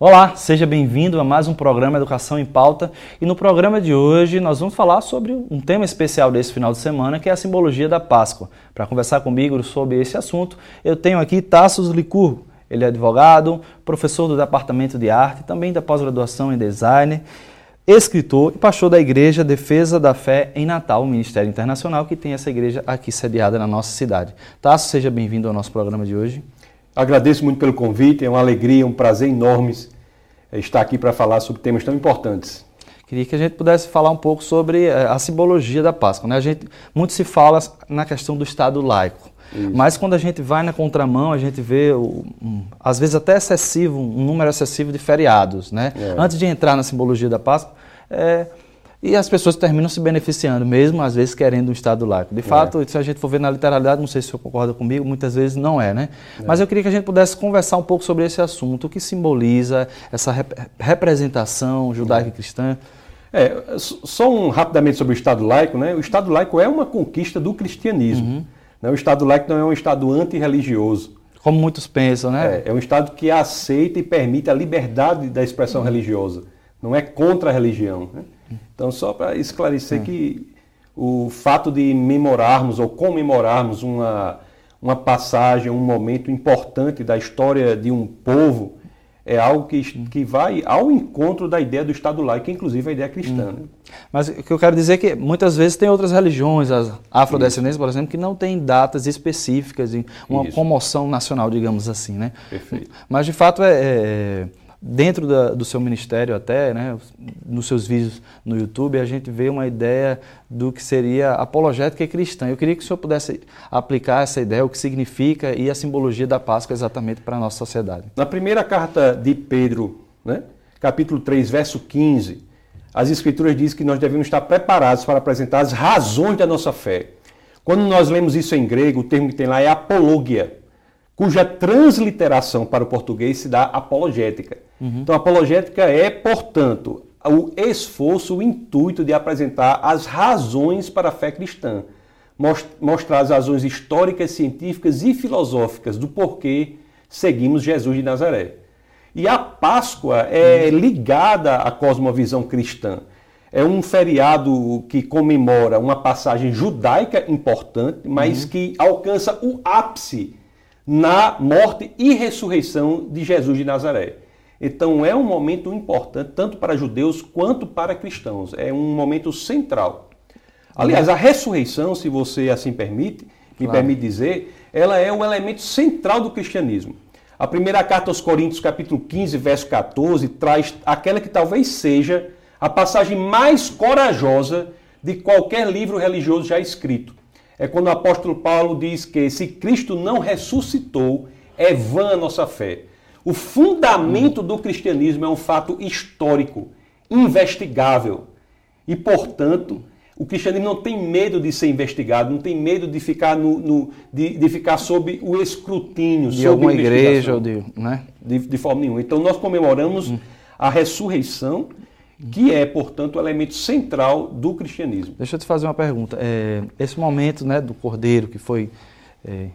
Olá, seja bem-vindo a mais um programa Educação em Pauta. E no programa de hoje nós vamos falar sobre um tema especial desse final de semana, que é a simbologia da Páscoa. Para conversar comigo sobre esse assunto, eu tenho aqui Tassos Licurgo. Ele é advogado, professor do Departamento de Arte, também da pós-graduação em Design, escritor e pastor da Igreja Defesa da Fé em Natal, o Ministério Internacional, que tem essa igreja aqui sediada na nossa cidade. Tassos, seja bem-vindo ao nosso programa de hoje. Agradeço muito pelo convite, é uma alegria, um prazer enorme eh, estar aqui para falar sobre temas tão importantes. Queria que a gente pudesse falar um pouco sobre eh, a simbologia da Páscoa. Né? A gente, muito se fala na questão do Estado laico. Isso. Mas quando a gente vai na contramão, a gente vê, às vezes até excessivo, um número excessivo de feriados. Né? É. Antes de entrar na simbologia da Páscoa, é, e as pessoas terminam se beneficiando, mesmo às vezes querendo um Estado laico. De fato, é. se a gente for ver na literalidade, não sei se você concorda comigo, muitas vezes não é, né? É. Mas eu queria que a gente pudesse conversar um pouco sobre esse assunto, o que simboliza essa rep representação judaica e cristã. É, só um rapidamente sobre o Estado laico, né? O Estado laico é uma conquista do cristianismo. Uhum. Né? O Estado laico não é um Estado antirreligioso. Como muitos pensam, né? É, é um Estado que aceita e permite a liberdade da expressão uhum. religiosa. Não é contra a religião. Né? Então, só para esclarecer que o fato de memorarmos ou comemorarmos uma, uma passagem, um momento importante da história de um povo, é algo que, que vai ao encontro da ideia do Estado laico, que inclusive é a ideia cristã. Hum. Né? Mas o que eu quero dizer é que muitas vezes tem outras religiões, as afrodescendentes, por exemplo, que não têm datas específicas, uma Isso. comoção nacional, digamos assim. Né? Perfeito. Mas de fato é, é dentro da, do seu ministério até, né, nos seus vídeos no YouTube, a gente vê uma ideia do que seria apologética cristã. Eu queria que o senhor pudesse aplicar essa ideia, o que significa e a simbologia da Páscoa exatamente para a nossa sociedade. Na primeira carta de Pedro, né, capítulo 3, verso 15, as escrituras dizem que nós devemos estar preparados para apresentar as razões da nossa fé. Quando nós lemos isso em grego, o termo que tem lá é apologia, cuja transliteração para o português se dá apologética. Uhum. Então, apologética é, portanto, o esforço, o intuito de apresentar as razões para a fé cristã, mostrar as razões históricas, científicas e filosóficas do porquê seguimos Jesus de Nazaré. E a Páscoa é uhum. ligada à cosmovisão cristã. É um feriado que comemora uma passagem judaica importante, mas uhum. que alcança o ápice na morte e ressurreição de Jesus de Nazaré. Então é um momento importante tanto para judeus quanto para cristãos. É um momento central. Aliás, a ressurreição, se você assim permite, me claro. permite dizer, ela é o elemento central do cristianismo. A primeira carta aos Coríntios, capítulo 15, verso 14, traz aquela que talvez seja a passagem mais corajosa de qualquer livro religioso já escrito é quando o apóstolo Paulo diz que se Cristo não ressuscitou, é vã a nossa fé. O fundamento do cristianismo é um fato histórico, investigável. E, portanto, o cristianismo não tem medo de ser investigado, não tem medo de ficar, no, no de, de, ficar sob o escrutínio, de alguma igreja ou de, né? de, de forma nenhuma. Então, nós comemoramos hum. a ressurreição que é, portanto, o elemento central do cristianismo. Deixa eu te fazer uma pergunta. É, esse momento né, do cordeiro que foi, é,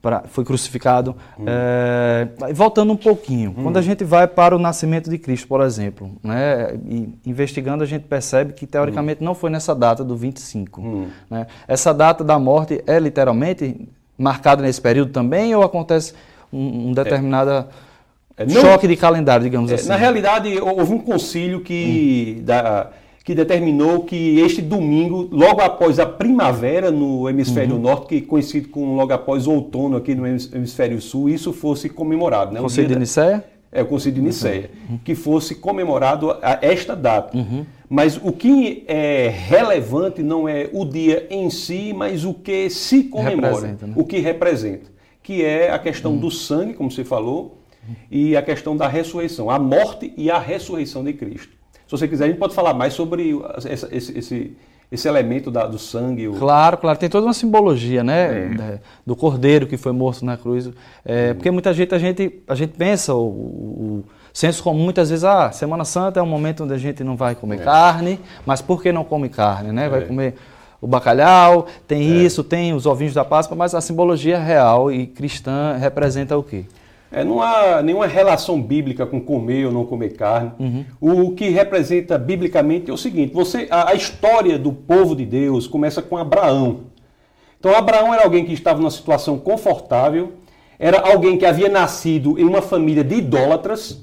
pra, foi crucificado, hum. é, voltando um pouquinho, hum. quando a gente vai para o nascimento de Cristo, por exemplo, né, investigando, a gente percebe que, teoricamente, hum. não foi nessa data do 25. Hum. Né? Essa data da morte é literalmente marcada nesse período também ou acontece um, um determinada é, não, Choque de calendário, digamos é, assim. Na realidade, houve um concílio que, hum. da, que determinou que este domingo, logo após a primavera no hemisfério uhum. norte, que coincide com logo após o outono aqui no hemisfério sul, isso fosse comemorado. Né? Concílio de Nicéia? É, o Concílio de Nicéia. Uhum. Que fosse comemorado a esta data. Uhum. Mas o que é relevante não é o dia em si, mas o que se comemora, né? o que representa. Que é a questão uhum. do sangue, como você falou, e a questão da ressurreição, a morte e a ressurreição de Cristo. Se você quiser, a gente pode falar mais sobre esse, esse, esse elemento da, do sangue. O... Claro, claro. Tem toda uma simbologia, né? É. Do cordeiro que foi morto na cruz. É, porque muita gente a, gente, a gente pensa, o, o, senso comum muitas vezes, ah, Semana Santa é um momento onde a gente não vai comer é. carne, mas por que não come carne, né? Vai é. comer o bacalhau, tem é. isso, tem os ovinhos da Páscoa, mas a simbologia real e cristã representa o quê? É, não há nenhuma relação bíblica com comer ou não comer carne. Uhum. O que representa biblicamente é o seguinte: você, a, a, história do povo de Deus começa com Abraão. Então, Abraão era alguém que estava numa situação confortável, era alguém que havia nascido em uma família de idólatras,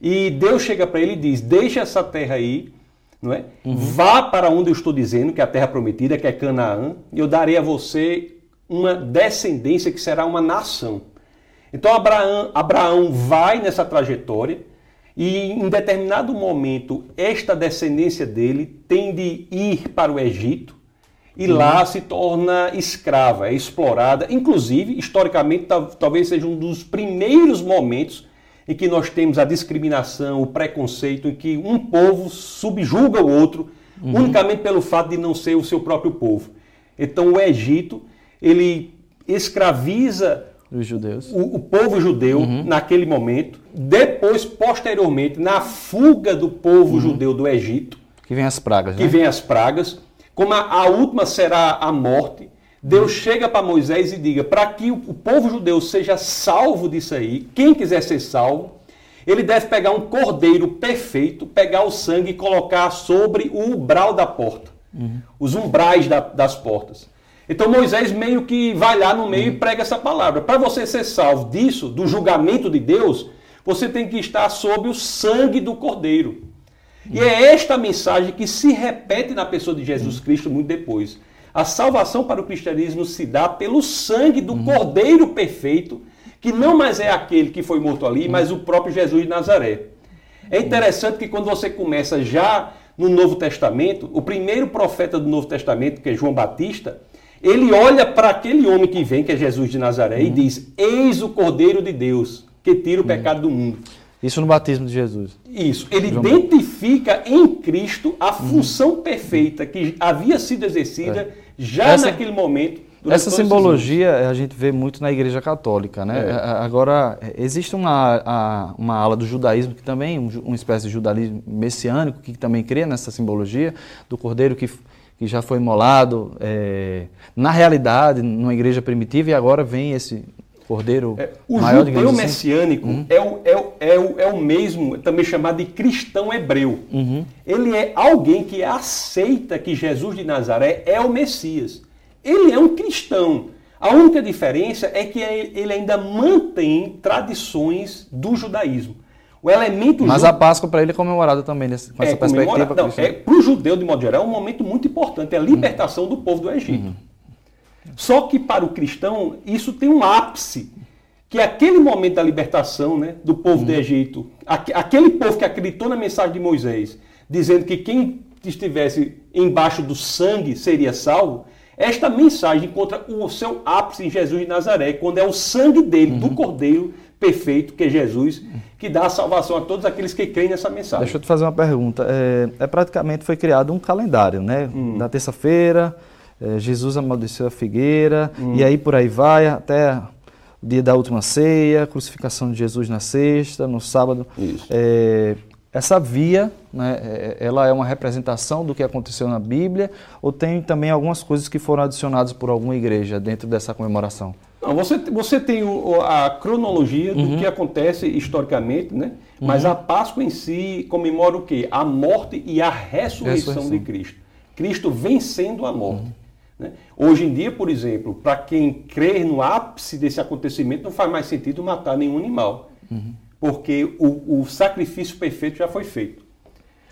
e Deus chega para ele e diz: Deixa essa terra aí, não é? Uhum. Vá para onde eu estou dizendo, que é a terra prometida, que é Canaã, e eu darei a você uma descendência que será uma nação. Então Abraão, Abraão vai nessa trajetória e em determinado momento esta descendência dele tem de ir para o Egito e uhum. lá se torna escrava, é explorada. Inclusive, historicamente, talvez seja um dos primeiros momentos em que nós temos a discriminação, o preconceito, em que um povo subjuga o outro uhum. unicamente pelo fato de não ser o seu próprio povo. Então, o Egito, ele escraviza os judeus. O, o povo judeu uhum. naquele momento. Depois, posteriormente, na fuga do povo uhum. judeu do Egito. Que vem as pragas. Que né? vem as pragas. Como a, a última será a morte. Deus uhum. chega para Moisés e diga: para que o, o povo judeu seja salvo disso aí, quem quiser ser salvo, ele deve pegar um cordeiro perfeito, pegar o sangue e colocar sobre o umbral da porta, uhum. os umbrais da, das portas. Então Moisés meio que vai lá no meio e prega essa palavra. Para você ser salvo disso, do julgamento de Deus, você tem que estar sob o sangue do Cordeiro. E é esta mensagem que se repete na pessoa de Jesus Cristo muito depois. A salvação para o cristianismo se dá pelo sangue do Cordeiro perfeito, que não mais é aquele que foi morto ali, mas o próprio Jesus de Nazaré. É interessante que quando você começa já no Novo Testamento, o primeiro profeta do Novo Testamento, que é João Batista, ele olha para aquele homem que vem, que é Jesus de Nazaré, uhum. e diz: Eis o Cordeiro de Deus que tira o uhum. pecado do mundo. Isso no batismo de Jesus. Isso. Ele João identifica em Cristo a uhum. função uhum. perfeita que havia sido exercida é. já Essa... naquele momento. Essa simbologia a gente vê muito na Igreja Católica, né? É. Agora, existe uma, uma ala do judaísmo que também, uma espécie de judaísmo messiânico, que também crê nessa simbologia do cordeiro que que já foi imolado é, na realidade, numa igreja primitiva, e agora vem esse cordeiro é, o maior, judeu assim. messiânico uhum. é, o, é, o, é, o, é o mesmo, também chamado de cristão hebreu. Uhum. Ele é alguém que aceita que Jesus de Nazaré é o Messias. Ele é um cristão. A única diferença é que ele ainda mantém tradições do judaísmo. O elemento Mas a Páscoa para ele é comemorada também nesse, com é essa perspectiva. Não, é, para o judeu, de modo geral, é um momento muito importante, é a libertação uhum. do povo do Egito. Uhum. Só que para o cristão, isso tem um ápice, que é aquele momento da libertação né, do povo uhum. do Egito, aquele povo que acreditou na mensagem de Moisés, dizendo que quem estivesse embaixo do sangue seria salvo, esta mensagem encontra o seu ápice em Jesus de Nazaré, quando é o sangue dele, do uhum. Cordeiro, perfeito, que é Jesus, que dá a salvação a todos aqueles que creem nessa mensagem. Deixa eu te fazer uma pergunta. É, é praticamente foi criado um calendário, né? Hum. Na terça-feira, é, Jesus amaldiçoou a figueira, hum. e aí por aí vai até o dia da última ceia, crucificação de Jesus na sexta, no sábado. Isso. É, essa via, né, é, ela é uma representação do que aconteceu na Bíblia ou tem também algumas coisas que foram adicionadas por alguma igreja dentro dessa comemoração? Não, você, você tem o, a cronologia uhum. do que acontece historicamente, né? Mas uhum. a Páscoa em si comemora o quê? A morte e a ressurreição, ressurreição. de Cristo. Cristo vencendo a morte. Uhum. Né? Hoje em dia, por exemplo, para quem crê no ápice desse acontecimento, não faz mais sentido matar nenhum animal. Uhum. Porque o, o, sacrifício perfeito já foi feito.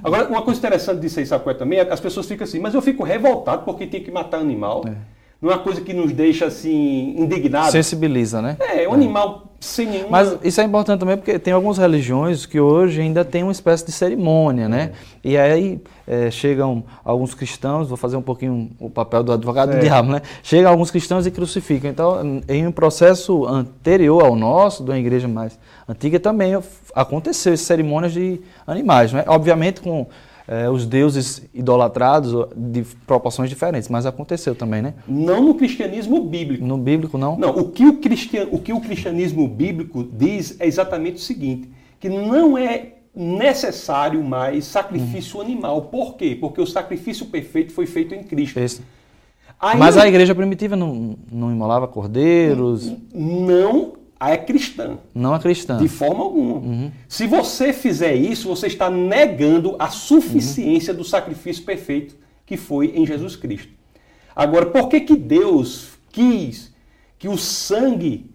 Agora, uma coisa interessante disso aí, sabe também? É, as pessoas ficam assim, mas eu fico revoltado porque tem que matar animal. É não é uma coisa que nos deixa assim indignados. Sensibiliza, né? É, um é. animal sem nenhum. Mas isso é importante também porque tem algumas religiões que hoje ainda tem uma espécie de cerimônia, né? É. E aí é, chegam alguns cristãos, vou fazer um pouquinho o papel do advogado do diabo, né? Chegam alguns cristãos e crucificam. Então, em um processo anterior ao nosso, de uma igreja mais antiga, também aconteceu essas cerimônias de animais, né? Obviamente com é, os deuses idolatrados de proporções diferentes, mas aconteceu também, né? Não no cristianismo bíblico. No bíblico, não? Não, o que o, cristian, o, que o cristianismo bíblico diz é exatamente o seguinte, que não é necessário mais sacrifício hum. animal. Por quê? Porque o sacrifício perfeito foi feito em Cristo. Esse. Aí, mas a igreja primitiva não, não imolava cordeiros? Não é cristã. Não é cristã. De forma alguma. Uhum. Se você fizer isso, você está negando a suficiência uhum. do sacrifício perfeito que foi em Jesus Cristo. Agora, por que, que Deus quis que o sangue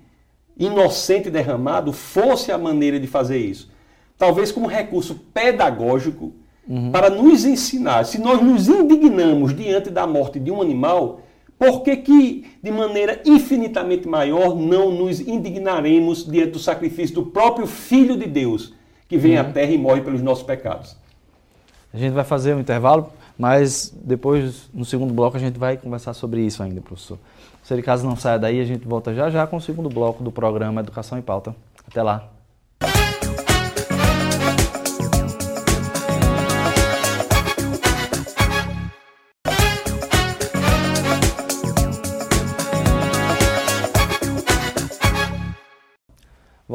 inocente derramado fosse a maneira de fazer isso? Talvez como recurso pedagógico uhum. para nos ensinar. Se nós nos indignamos diante da morte de um animal, por que, que, de maneira infinitamente maior, não nos indignaremos diante do sacrifício do próprio Filho de Deus, que vem uhum. à terra e morre pelos nossos pecados? A gente vai fazer um intervalo, mas depois, no segundo bloco, a gente vai conversar sobre isso ainda, professor. Se ele caso não saia daí, a gente volta já já com o segundo bloco do programa Educação em Pauta. Até lá.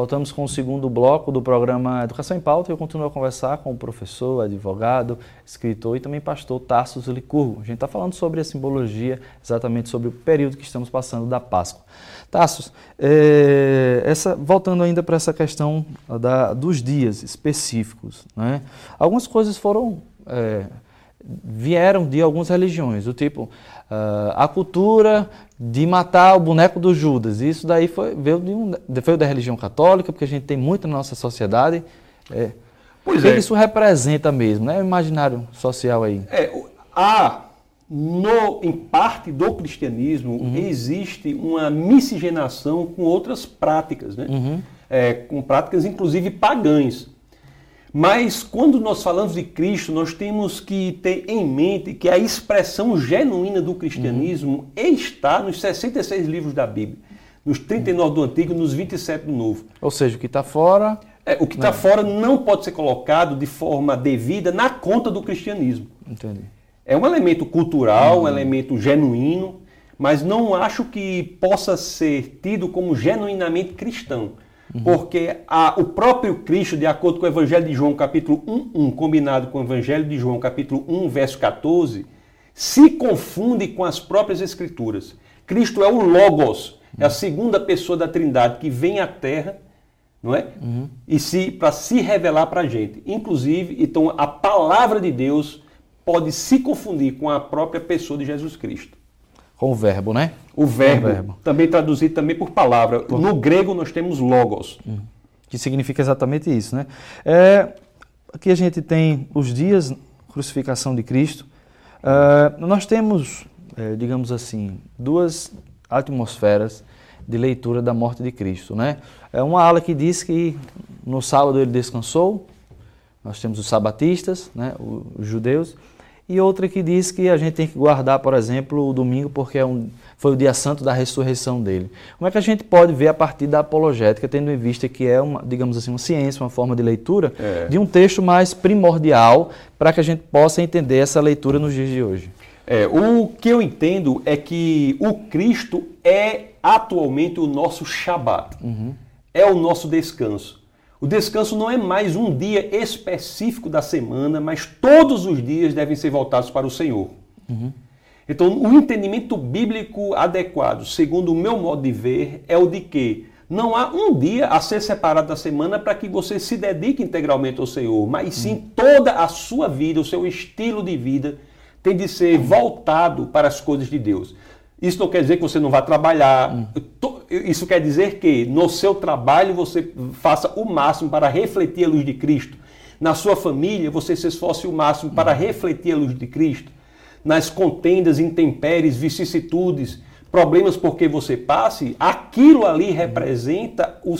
Voltamos com o segundo bloco do programa Educação em Pauta e eu continuo a conversar com o professor, advogado, escritor e também pastor Tarsus Licurgo. A gente está falando sobre a simbologia, exatamente sobre o período que estamos passando da Páscoa. Tarsus, é, essa, voltando ainda para essa questão da, dos dias específicos, né? algumas coisas foram... É, vieram de algumas religiões, do tipo uh, a cultura de matar o boneco do Judas. Isso daí foi, veio, de um, veio da religião católica, porque a gente tem muito na nossa sociedade. É, pois o que, é. isso representa mesmo, né? O imaginário social aí. É, há, no, em parte do cristianismo, uhum. existe uma miscigenação com outras práticas, né? Uhum. É, com práticas inclusive pagãs. Mas quando nós falamos de Cristo, nós temos que ter em mente que a expressão genuína do cristianismo uhum. está nos 66 livros da Bíblia, nos 39 do Antigo e nos 27 do Novo. Ou seja, o que está fora. É, o que está fora não pode ser colocado de forma devida na conta do cristianismo. Entendi. É um elemento cultural, uhum. um elemento genuíno, mas não acho que possa ser tido como genuinamente cristão. Uhum. Porque a, o próprio Cristo, de acordo com o Evangelho de João, capítulo 1, 1, combinado com o Evangelho de João, capítulo 1, verso 14, se confunde com as próprias Escrituras. Cristo é o Logos, é a segunda pessoa da Trindade que vem à Terra, não é? Uhum. E se para se revelar para a gente. Inclusive, então a palavra de Deus pode se confundir com a própria pessoa de Jesus Cristo. Com o verbo, né? O verbo, o verbo. também traduzido também por palavra. Por... No grego nós temos logos. Hum. Que significa exatamente isso, né? É, aqui a gente tem os dias crucificação de Cristo. É, nós temos, é, digamos assim, duas atmosferas de leitura da morte de Cristo, né? É uma ala que diz que no sábado ele descansou. Nós temos os sabatistas, né, os judeus, e outra que diz que a gente tem que guardar, por exemplo, o domingo porque é um, foi o dia santo da ressurreição dele. Como é que a gente pode ver a partir da apologética, tendo em vista que é uma, digamos assim, uma ciência, uma forma de leitura, é. de um texto mais primordial para que a gente possa entender essa leitura nos dias de hoje? É, o que eu entendo é que o Cristo é atualmente o nosso Shabat, uhum. é o nosso descanso. O descanso não é mais um dia específico da semana, mas todos os dias devem ser voltados para o Senhor. Uhum. Então, o entendimento bíblico adequado, segundo o meu modo de ver, é o de que não há um dia a ser separado da semana para que você se dedique integralmente ao Senhor, mas sim toda a sua vida, o seu estilo de vida tem de ser voltado para as coisas de Deus. Isso não quer dizer que você não vá trabalhar. Hum. Isso quer dizer que no seu trabalho você faça o máximo para refletir a luz de Cristo. Na sua família você se esforce o máximo para refletir a luz de Cristo. Nas contendas, intempéries, vicissitudes, problemas por que você passe, aquilo ali representa o,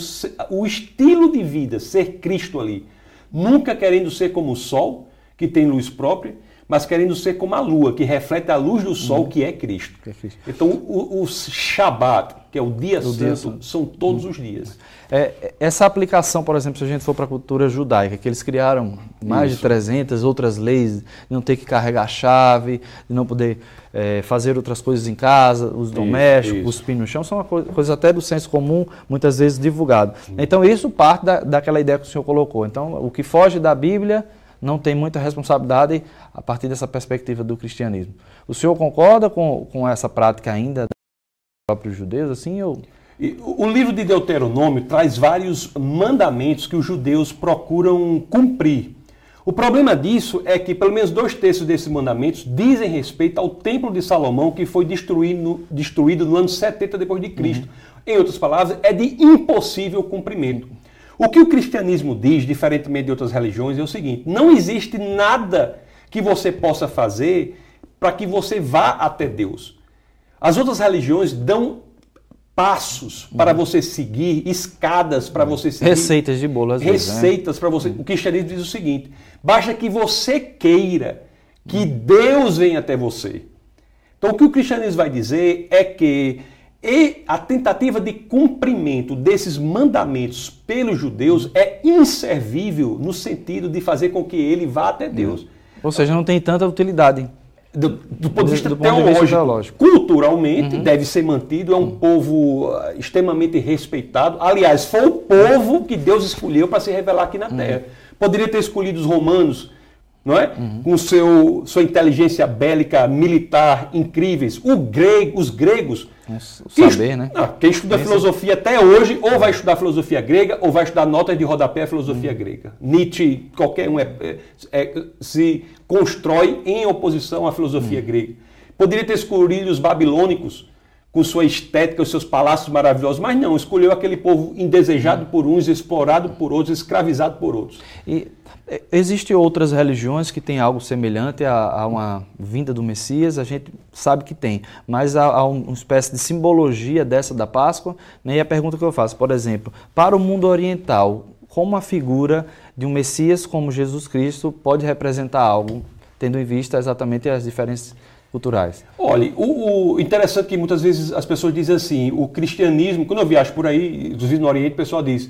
o estilo de vida, ser Cristo ali. Nunca querendo ser como o sol, que tem luz própria, mas querendo ser como a lua, que reflete a luz do sol, que é Cristo. Que é Cristo. Então, o, o Shabat, que é o dia, santo, dia santo, são todos os dias. É, essa aplicação, por exemplo, se a gente for para a cultura judaica, que eles criaram mais Isso. de 300 outras leis, de não ter que carregar chave, de não poder é, fazer outras coisas em casa, os domésticos, os pinos no chão, são uma coisa, até do senso comum, muitas vezes divulgado. Então, isso parte da, daquela ideia que o senhor colocou. Então, o que foge da Bíblia não tem muita responsabilidade a partir dessa perspectiva do cristianismo. O senhor concorda com, com essa prática ainda dos próprios judeus, assim, ou... O livro de Deuteronômio traz vários mandamentos que os judeus procuram cumprir. O problema disso é que pelo menos dois terços desses mandamentos dizem respeito ao templo de Salomão que foi destruído, destruído no ano 70 depois de Cristo. Uhum. Em outras palavras, é de impossível cumprimento. O que o cristianismo diz, diferentemente de outras religiões, é o seguinte: não existe nada que você possa fazer para que você vá até Deus. As outras religiões dão passos para você seguir, escadas para você seguir. Receitas de bolo, às né? Receitas para você. O cristianismo diz o seguinte: basta que você queira que Deus venha até você. Então, o que o cristianismo vai dizer é que e a tentativa de cumprimento desses mandamentos pelos judeus é inservível no sentido de fazer com que ele vá até Deus. Ou seja, não tem tanta utilidade do, do ponto de vista, do teológico, de vista teológico, culturalmente uhum. deve ser mantido, é um uhum. povo uh, extremamente respeitado. Aliás, foi o povo que Deus escolheu para se revelar aqui na uhum. Terra. Poderia ter escolhido os romanos, não é? Uhum. Com seu, sua inteligência bélica militar incríveis. O grego, os gregos. O saber, né? Não, quem estuda Pensa. filosofia até hoje, ou vai estudar filosofia grega, ou vai estudar notas de rodapé filosofia uhum. grega. Nietzsche, qualquer um, é, é, é, se constrói em oposição à filosofia uhum. grega. Poderia ter escolhido os babilônicos com sua estética, os seus palácios maravilhosos, mas não, escolheu aquele povo indesejado por uns, explorado por outros, escravizado por outros. E é, Existem outras religiões que têm algo semelhante a, a, uma vinda do Messias, a gente sabe que tem, mas há, há uma espécie de simbologia dessa da Páscoa. Né? E a pergunta que eu faço, por exemplo, para o mundo oriental, como a figura de um Messias como Jesus Cristo pode representar algo, tendo em vista exatamente as diferenças culturais? Olha, o, o, interessante é que muitas vezes as pessoas dizem assim, o cristianismo, quando eu viajo por aí, inclusive no Oriente, o pessoal diz,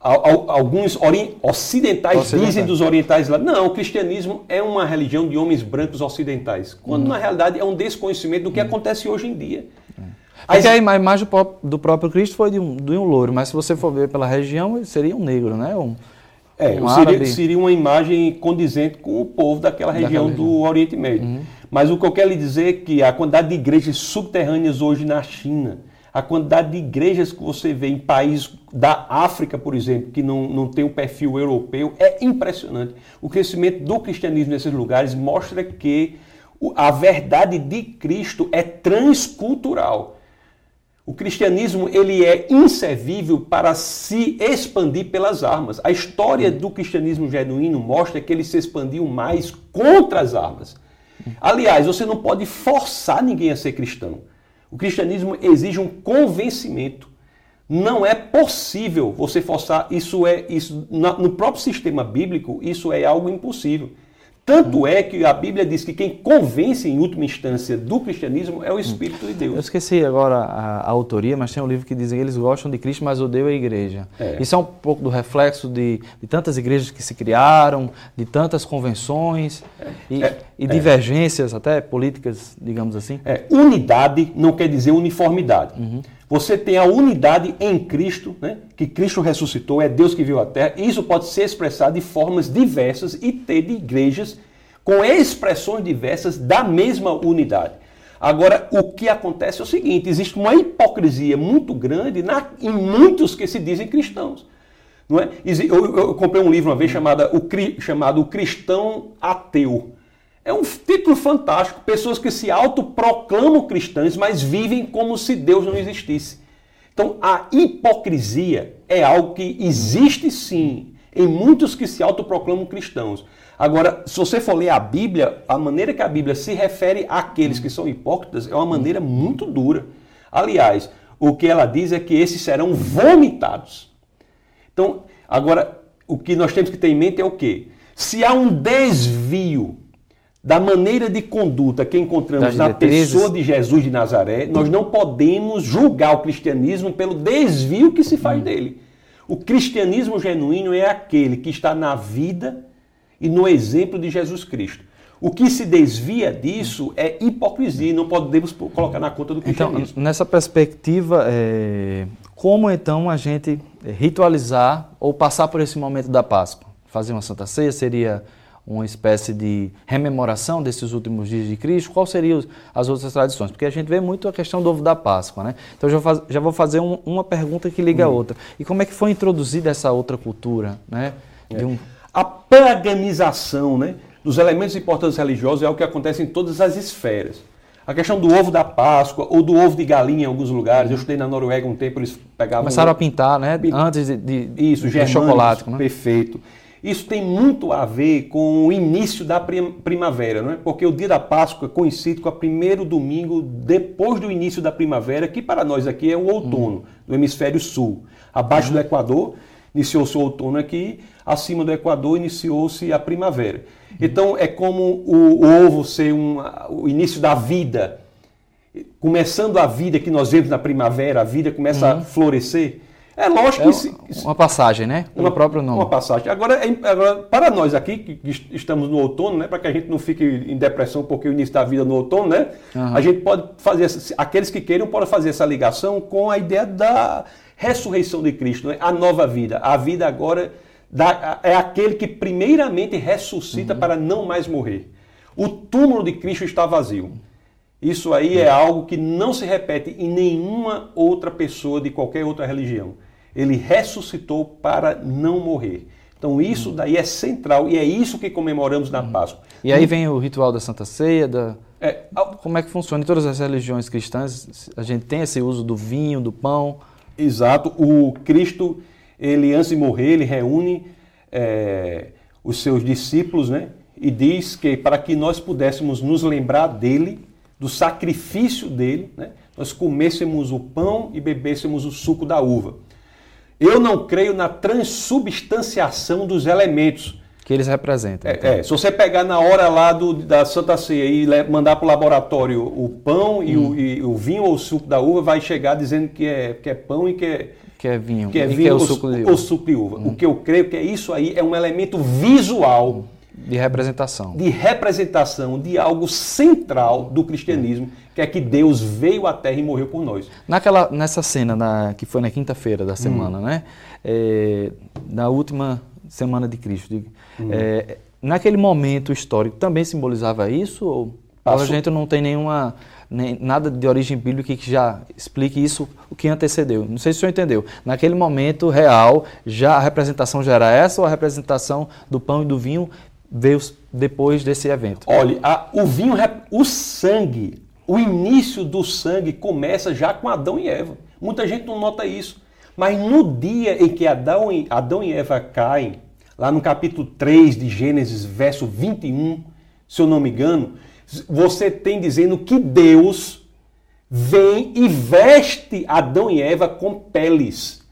alguns ocidentais, dizem dos orientais lá, não, o cristianismo é uma religião de homens brancos ocidentais, quando hum. na realidade é um desconhecimento do que hum. acontece hoje em dia. Hum. Porque a imagem do próprio Cristo foi de um, de um louro, mas se você for ver pela região, seria um negro, né? Um, é, um seria, seria, uma imagem condizente com o povo daquela região, daquela do Oriente Médio. Uhum. Mas o que eu quero lhe dizer é que a quantidade de igrejas subterrâneas hoje na China, a quantidade de igrejas que você vê em países da África, por exemplo, que não, não tem o perfil europeu, é impressionante. O crescimento do cristianismo nesses lugares mostra que a verdade de Cristo é transcultural. O cristianismo ele é inservível para se expandir pelas armas. A história do cristianismo genuíno mostra que ele se expandiu mais contra as armas. Aliás, você não pode forçar ninguém a ser cristão. O cristianismo exige um convencimento. Não é possível você forçar, isso é isso no próprio sistema bíblico, isso é algo impossível. Tanto é que a Bíblia diz que quem convence em última instância do cristianismo é o Espírito de Deus. Eu esqueci agora a, a autoria, mas tem um livro que diz que eles gostam de Cristo, mas odeiam a igreja. É. Isso é um pouco do reflexo de, de, tantas igrejas que se criaram, de tantas convenções é. e, é. e, divergências até políticas, digamos assim. É, unidade não quer dizer uniformidade. Uhum. Você tem a unidade em Cristo, né? que Cristo ressuscitou, é Deus que viu a terra. Isso pode ser expressado de formas diversas e ter de igrejas com expressões diversas da mesma unidade. Agora, o que acontece é o seguinte: existe uma hipocrisia muito grande na, em muitos que se dizem cristãos. Não é? eu, eu comprei um livro uma vez chamado o, chamado o Cristão Ateu. É um título fantástico. Pessoas que se autoproclamam cristãs, mas vivem como se Deus não existisse. Então, a hipocrisia é algo que existe sim em muitos que se autoproclamam cristãos. Agora, se você for ler a Bíblia, a maneira que a Bíblia se refere àqueles que são hipócritas é uma maneira muito dura. Aliás, o que ela diz é que esses serão vomitados. Então, agora, o que nós temos que ter em mente é o quê? Se há um desvio da maneira de conduta que encontramos na pessoa de Jesus de Nazaré, nós não podemos julgar o cristianismo pelo desvio que se faz hum. dele. O cristianismo genuíno é aquele que está na vida e no exemplo de Jesus Cristo. O que se desvia disso é hipocrisia, não podemos colocar na conta do então, cristianismo. Então, nessa perspectiva, é... como então a gente ritualizar ou passar por esse momento da Páscoa? Fazer uma Santa Ceia seria uma espécie de rememoração desses últimos dias de Cristo? Quais seriam as outras tradições? Porque a gente vê muito a questão do ovo da Páscoa, né? Então já, faz, já vou fazer um, uma pergunta que liga a uhum. outra. E como é que foi introduzida essa outra cultura, né? É. Um... A paganização, né? Dos elementos importantes religiosos é o que acontece em todas as esferas. A questão do ovo da Páscoa ou do ovo de galinha em alguns lugares. Eu estudei na Noruega um tempo, eles pegavam. Começaram a pintar, né? Antes de, de, Isso, de chocolate. Né? Perfeito. Isso tem muito a ver com o início da primavera, não é? Porque o dia da Páscoa coincide com o primeiro domingo depois do início da primavera, que para nós aqui é o outono, uhum. do hemisfério sul. Abaixo uhum. do Equador, iniciou-se o outono aqui, acima do Equador iniciou-se a primavera. Então é como o, o ovo ser um, o início da vida, começando a vida que nós vemos na primavera, a vida começa uhum. a florescer. É lógico é que. Uma passagem, né? Pelo uma, próprio nome. Uma passagem. Agora, é agora, para nós aqui, que estamos no outono, né? Para que a gente não fique em depressão porque o início da vida no outono, né? Uhum. A gente pode fazer. Aqueles que queiram podem fazer essa ligação com a ideia da ressurreição de Cristo, né? a nova vida. A vida agora da, é aquele que primeiramente ressuscita uhum. para não mais morrer. O túmulo de Cristo está vazio. Isso aí é algo que não se repete em nenhuma outra pessoa de qualquer outra religião. Ele ressuscitou para não morrer. Então isso daí é central e é isso que comemoramos na Páscoa. E aí vem o ritual da Santa Ceia, da... É, como é que funciona? Em todas as religiões cristãs a gente tem esse uso do vinho, do pão. Exato. O Cristo, ele antes de morrer, ele reúne é, os seus discípulos, né? E diz que para que nós pudéssemos nos lembrar dele, do sacrifício dele, né? Nós comêssemos o pão e bebêssemos o suco da uva. Eu não creio na transubstanciação dos elementos. Que eles representam. É, então. é, se você pegar na hora lá do, da Santa Ceia e mandar para o laboratório o pão hum. e, o, hum. e, o, vinho ou o suco da uva, vai chegar dizendo que é, que é pão e que é, que é vinho. Que é vinho que é o, suco de uva. suco de uva. Hum. O que eu creio que é isso aí é um elemento visual. Hum. De representação. De representação de algo central do cristianismo, que é que Deus veio à Terra e morreu por nós. Naquela, nessa cena na, que foi na quinta-feira da semana, hum. né? É, na última semana de Cristo. Hum. É, naquele momento histórico também simbolizava isso? Ou Passou. a gente não tem nenhuma nem, nada de origem bíblica que já explique isso, o que antecedeu. Não sei se o senhor entendeu. Naquele momento real, já a representação já era essa ou a representação do pão e do vinho veio depois desse evento? Olha, a, o vinho, o sangue, o início do sangue começa já com Adão e Eva. Muita gente não nota isso. Mas no dia em que Adão e, Adão e Eva caem, lá no capítulo 3 de Gênesis, verso 21, se eu não me engano, você tem dizendo que Deus vem e veste Adão e Eva com peles.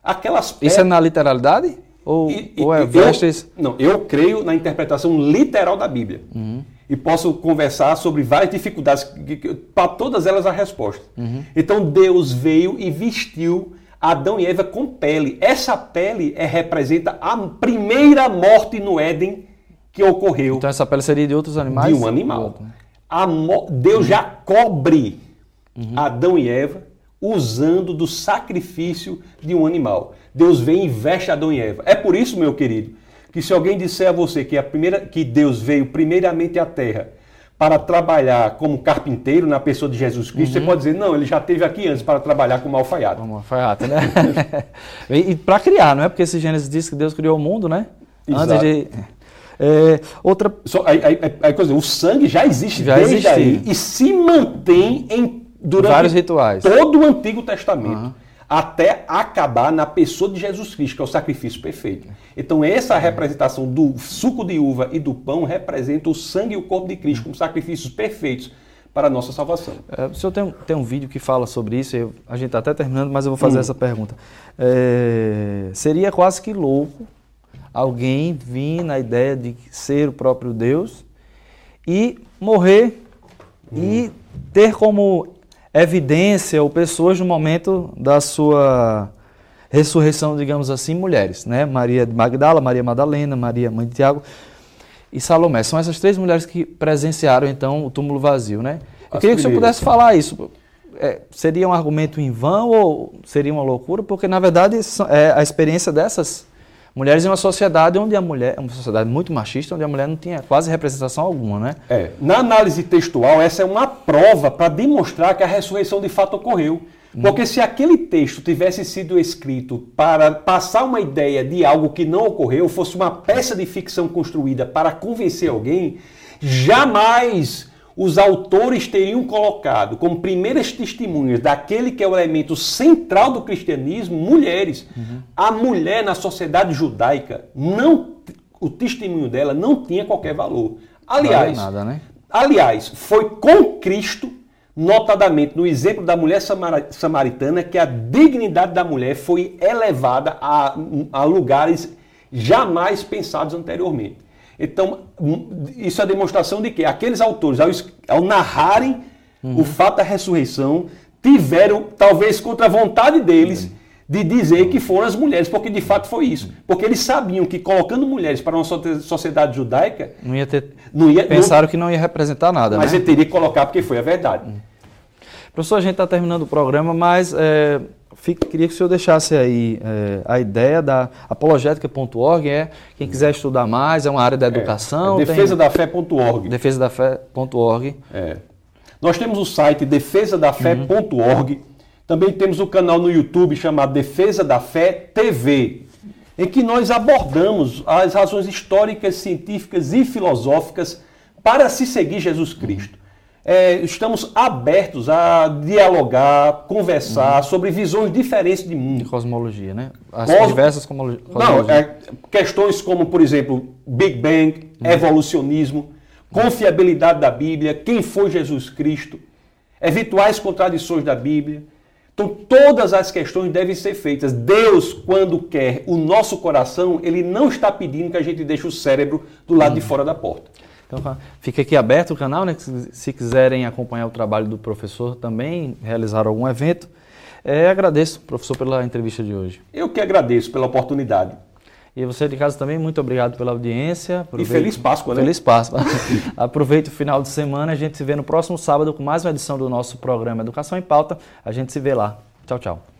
Aquelas peles... Isso é na literalidade? Ou, e, ou é vestes? Eu, não, eu creio na interpretação literal da Bíblia. Uhum. E posso conversar sobre várias dificuldades, para todas elas a resposta. Uhum. Então Deus veio e vestiu Adão e Eva com pele. Essa pele é, representa a primeira morte no Éden que ocorreu. Então essa pele seria de outros animais? De um animal. Deus já cobre uhum. Adão e Eva usando do sacrifício de um animal. Deus vem e veste Adão e Eva. É por isso, meu querido, que se alguém disser a você que a primeira que Deus veio primeiramente à Terra para trabalhar como carpinteiro na pessoa de Jesus Cristo, uhum. você pode dizer, não, ele já esteve aqui antes para trabalhar como alfaiate. Como alfaiate, né? e, e para criar, não é? Porque esse Gênesis diz que Deus criou o mundo, né? Exato. Antes de é, outra... Só, aí, aí, aí, coisa, o sangue já existe já desde existia. aí e se mantém em, durante vários rituais. todo o Antigo Testamento. Uhum. Até acabar na pessoa de Jesus Cristo, que é o sacrifício perfeito. Então, essa representação do suco de uva e do pão representa o sangue e o corpo de Cristo como sacrifícios perfeitos para a nossa salvação. É, o senhor tem, tem um vídeo que fala sobre isso, eu, a gente está até terminando, mas eu vou fazer hum. essa pergunta. É, seria quase que louco alguém vir na ideia de ser o próprio Deus e morrer hum. e ter como evidência ou pessoas no momento da sua ressurreição, digamos assim, mulheres, né? Maria de Magdala, Maria Madalena, Maria mãe de Tiago e Salomé. São essas três mulheres que presenciaram então o túmulo vazio, né? Eu As queria que o senhor pudesse falar isso. É, seria um argumento em vão ou seria uma loucura? Porque na verdade é, a experiência dessas mulheres em uma sociedade onde a mulher, uma sociedade muito machista, onde a mulher não tinha quase representação alguma, né? É, na análise textual, essa é uma prova para demonstrar que a ressurreição de fato ocorreu. Porque se aquele texto tivesse sido escrito para passar uma ideia de algo que não ocorreu, fosse uma peça de ficção construída para convencer alguém, jamais os autores teriam colocado como primeiras testemunhas daquele que é o elemento central do cristianismo, mulheres. Uhum. A mulher na sociedade judaica, não, o testemunho dela não tinha qualquer valor. Aliás, vale nada, né? aliás, foi com Cristo notadamente no exemplo da mulher samaritana, que a dignidade da mulher foi elevada a, a lugares jamais pensados anteriormente. Então, isso é demonstração de que aqueles autores, ao, ao narrarem uhum. o fato da ressurreição, tiveram, talvez contra a vontade deles, uhum. de dizer que foram as mulheres, porque de fato foi isso. Porque eles sabiam que colocando mulheres para uma sociedade judaica. Não ia ter. Não ia, pensaram não, que não ia representar nada. Mas né? ele teria que colocar porque foi a verdade. Uhum. Professor, a gente está terminando o programa, mas é, fico, queria que o senhor deixasse aí é, a ideia da apologética.org, é quem quiser estudar mais, é uma área da é, educação. É, defesadafé.org. Defesadafé.org. É. Nós temos o site defesadafé.org. Uhum. Também temos o canal no YouTube chamado Defesa da Fé TV, em que nós abordamos as razões históricas, científicas e filosóficas para se seguir Jesus Cristo é, estamos abertos a dialogar, conversar uhum. sobre visões diferentes de mundo. De cosmologia, né? As Cos... diversas cosmologias. Não, é, questões como, por exemplo, Big Bang, uhum. evolucionismo, confiabilidade da Bíblia, quem foi Jesus Cristo, eventuais contradições da Bíblia. Então, todas as questões devem ser feitas. Deus, quando quer o nosso coração, ele não está pedindo que a gente deixe o cérebro do lado uhum. de fora da porta. Então fica aqui aberto o canal, né? Se quiserem acompanhar o trabalho do professor também, realizar algum evento. É, agradeço, professor, pela entrevista de hoje. Eu que agradeço pela oportunidade. E você de casa também, muito obrigado pela audiência. E feliz Páscoa, né? Feliz Páscoa. Aproveite o final de semana. A gente se vê no próximo sábado com mais uma edição do nosso programa Educação em Pauta. A gente se vê lá. Tchau, tchau.